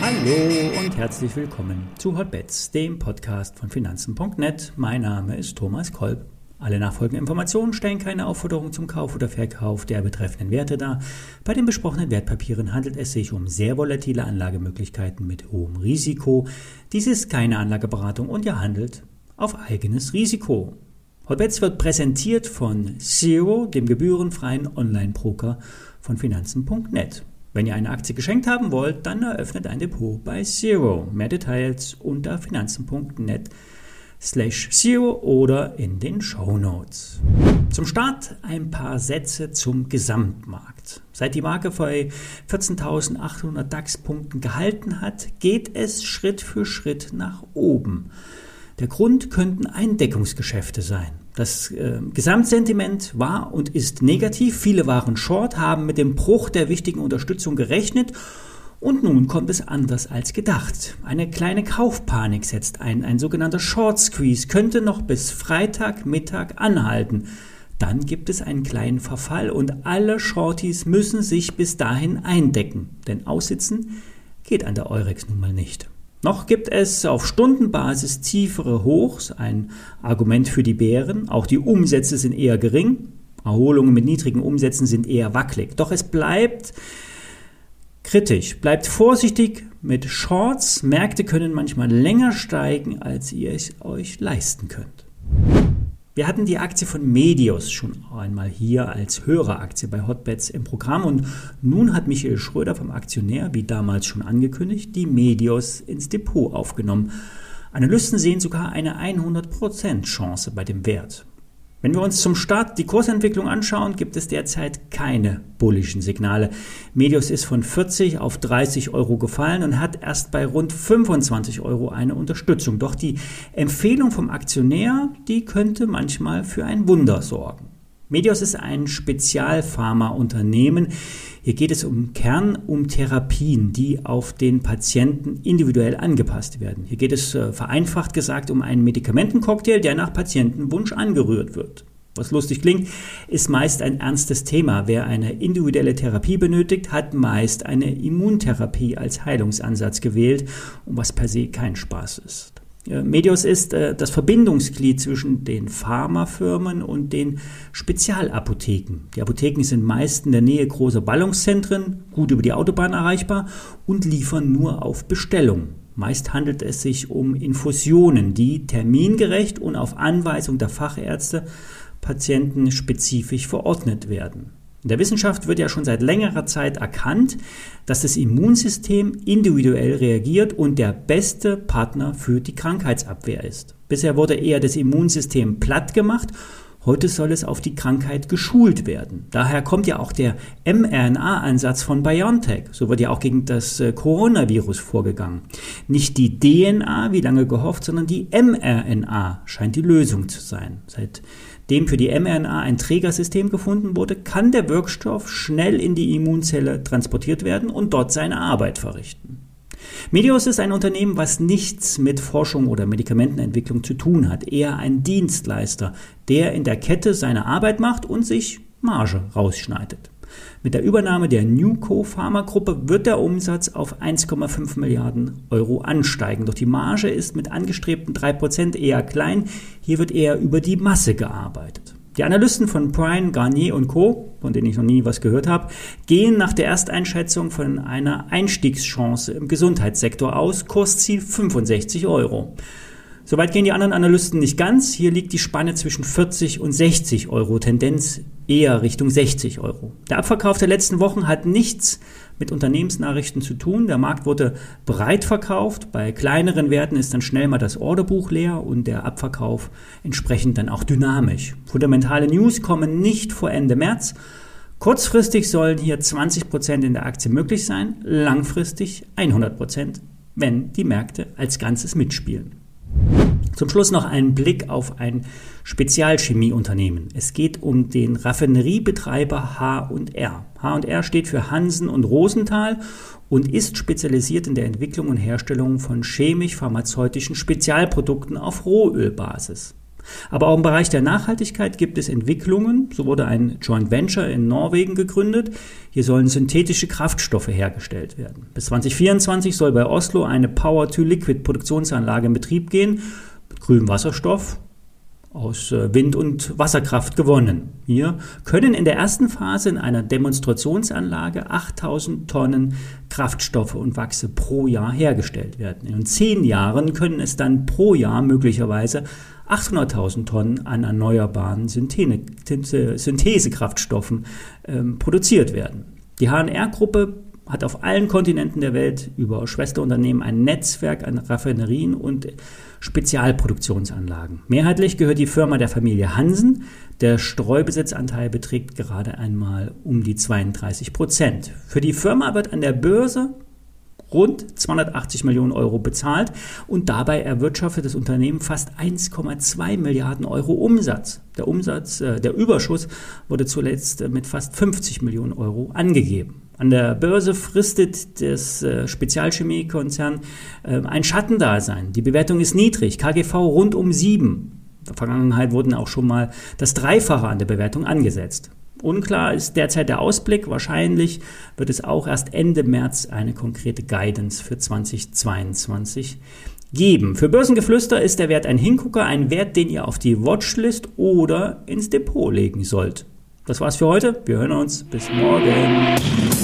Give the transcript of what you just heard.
Hallo und herzlich willkommen zu Hotbets, dem Podcast von Finanzen.net. Mein Name ist Thomas Kolb. Alle nachfolgenden Informationen stellen keine Aufforderung zum Kauf oder Verkauf der betreffenden Werte dar. Bei den besprochenen Wertpapieren handelt es sich um sehr volatile Anlagemöglichkeiten mit hohem Risiko. Dies ist keine Anlageberatung und ihr handelt auf eigenes Risiko. Hotbets wird präsentiert von Zero, dem gebührenfreien Online-Broker von Finanzen.net. Wenn ihr eine Aktie geschenkt haben wollt, dann eröffnet ein Depot bei Zero. Mehr Details unter finanzen.net slash zero oder in den Show Notes. Zum Start ein paar Sätze zum Gesamtmarkt. Seit die Marke bei 14.800 DAX-Punkten gehalten hat, geht es Schritt für Schritt nach oben. Der Grund könnten Eindeckungsgeschäfte sein. Das äh, Gesamtsentiment war und ist negativ. Viele waren short, haben mit dem Bruch der wichtigen Unterstützung gerechnet und nun kommt es anders als gedacht. Eine kleine Kaufpanik setzt ein. Ein sogenannter Short Squeeze könnte noch bis Freitagmittag anhalten. Dann gibt es einen kleinen Verfall und alle Shorties müssen sich bis dahin eindecken. Denn aussitzen geht an der Eurex nun mal nicht. Noch gibt es auf Stundenbasis tiefere Hochs, ein Argument für die Bären. Auch die Umsätze sind eher gering. Erholungen mit niedrigen Umsätzen sind eher wackelig. Doch es bleibt kritisch. Bleibt vorsichtig mit Shorts. Märkte können manchmal länger steigen, als ihr es euch leisten könnt. Wir hatten die Aktie von Medios schon einmal hier als Höreraktie bei Hotbets im Programm und nun hat Michael Schröder vom Aktionär, wie damals schon angekündigt, die Medios ins Depot aufgenommen. Analysten sehen sogar eine 100% Chance bei dem Wert. Wenn wir uns zum Start die Kursentwicklung anschauen, gibt es derzeit keine bullischen Signale. Medios ist von 40 auf 30 Euro gefallen und hat erst bei rund 25 Euro eine Unterstützung. Doch die Empfehlung vom Aktionär, die könnte manchmal für ein Wunder sorgen. Medios ist ein Spezialpharmaunternehmen. Hier geht es im Kern um Therapien, die auf den Patienten individuell angepasst werden. Hier geht es äh, vereinfacht gesagt um einen Medikamentencocktail, der nach Patientenwunsch angerührt wird. Was lustig klingt, ist meist ein ernstes Thema. Wer eine individuelle Therapie benötigt, hat meist eine Immuntherapie als Heilungsansatz gewählt, was per se kein Spaß ist. Medios ist äh, das Verbindungsglied zwischen den Pharmafirmen und den Spezialapotheken. Die Apotheken sind meist in der Nähe großer Ballungszentren, gut über die Autobahn erreichbar und liefern nur auf Bestellung. Meist handelt es sich um Infusionen, die termingerecht und auf Anweisung der Fachärzte patientenspezifisch verordnet werden. In der Wissenschaft wird ja schon seit längerer Zeit erkannt, dass das Immunsystem individuell reagiert und der beste Partner für die Krankheitsabwehr ist. Bisher wurde eher das Immunsystem platt gemacht Heute soll es auf die Krankheit geschult werden. Daher kommt ja auch der mRNA-Ansatz von BioNTech. So wird ja auch gegen das äh, Coronavirus vorgegangen. Nicht die DNA, wie lange gehofft, sondern die mRNA scheint die Lösung zu sein. Seitdem für die mRNA ein Trägersystem gefunden wurde, kann der Wirkstoff schnell in die Immunzelle transportiert werden und dort seine Arbeit verrichten. Medios ist ein Unternehmen, was nichts mit Forschung oder Medikamentenentwicklung zu tun hat, eher ein Dienstleister, der in der Kette seine Arbeit macht und sich Marge rausschneidet. Mit der Übernahme der Newco Pharma-Gruppe wird der Umsatz auf 1,5 Milliarden Euro ansteigen. Doch die Marge ist mit angestrebten 3% eher klein. Hier wird eher über die Masse gearbeitet. Die Analysten von Prime, Garnier und Co., von denen ich noch nie was gehört habe, gehen nach der Ersteinschätzung von einer Einstiegschance im Gesundheitssektor aus, Kursziel 65 Euro. Soweit gehen die anderen Analysten nicht ganz. Hier liegt die Spanne zwischen 40 und 60 Euro, Tendenz eher Richtung 60 Euro. Der Abverkauf der letzten Wochen hat nichts mit Unternehmensnachrichten zu tun. Der Markt wurde breit verkauft. Bei kleineren Werten ist dann schnell mal das Orderbuch leer und der Abverkauf entsprechend dann auch dynamisch. Fundamentale News kommen nicht vor Ende März. Kurzfristig sollen hier 20 Prozent in der Aktie möglich sein, langfristig 100%, Prozent, wenn die Märkte als Ganzes mitspielen. Zum Schluss noch ein Blick auf ein Spezialchemieunternehmen. Es geht um den Raffineriebetreiber H&R. H&R steht für Hansen und Rosenthal und ist spezialisiert in der Entwicklung und Herstellung von chemisch-pharmazeutischen Spezialprodukten auf Rohölbasis. Aber auch im Bereich der Nachhaltigkeit gibt es Entwicklungen. So wurde ein Joint Venture in Norwegen gegründet. Hier sollen synthetische Kraftstoffe hergestellt werden. Bis 2024 soll bei Oslo eine Power-to-Liquid-Produktionsanlage in Betrieb gehen grünem Wasserstoff aus äh, Wind- und Wasserkraft gewonnen. Hier können in der ersten Phase in einer Demonstrationsanlage 8000 Tonnen Kraftstoffe und Wachse pro Jahr hergestellt werden. In zehn Jahren können es dann pro Jahr möglicherweise 800.000 Tonnen an erneuerbaren Synthesekraftstoffen ähm, produziert werden. Die HNR-Gruppe hat auf allen Kontinenten der Welt über Schwesterunternehmen ein Netzwerk an Raffinerien und Spezialproduktionsanlagen. Mehrheitlich gehört die Firma der Familie Hansen. Der Streubesitzanteil beträgt gerade einmal um die 32 Prozent. Für die Firma wird an der Börse rund 280 Millionen Euro bezahlt und dabei erwirtschaftet das Unternehmen fast 1,2 Milliarden Euro Umsatz. Der Umsatz, äh, der Überschuss wurde zuletzt mit fast 50 Millionen Euro angegeben. An der Börse fristet das äh, Spezialchemiekonzern äh, ein Schattendasein. Die Bewertung ist niedrig, KGV rund um 7. In der Vergangenheit wurden auch schon mal das Dreifache an der Bewertung angesetzt. Unklar ist derzeit der Ausblick. Wahrscheinlich wird es auch erst Ende März eine konkrete Guidance für 2022 geben. Für Börsengeflüster ist der Wert ein Hingucker, ein Wert, den ihr auf die Watchlist oder ins Depot legen sollt. Das war's für heute. Wir hören uns. Bis morgen.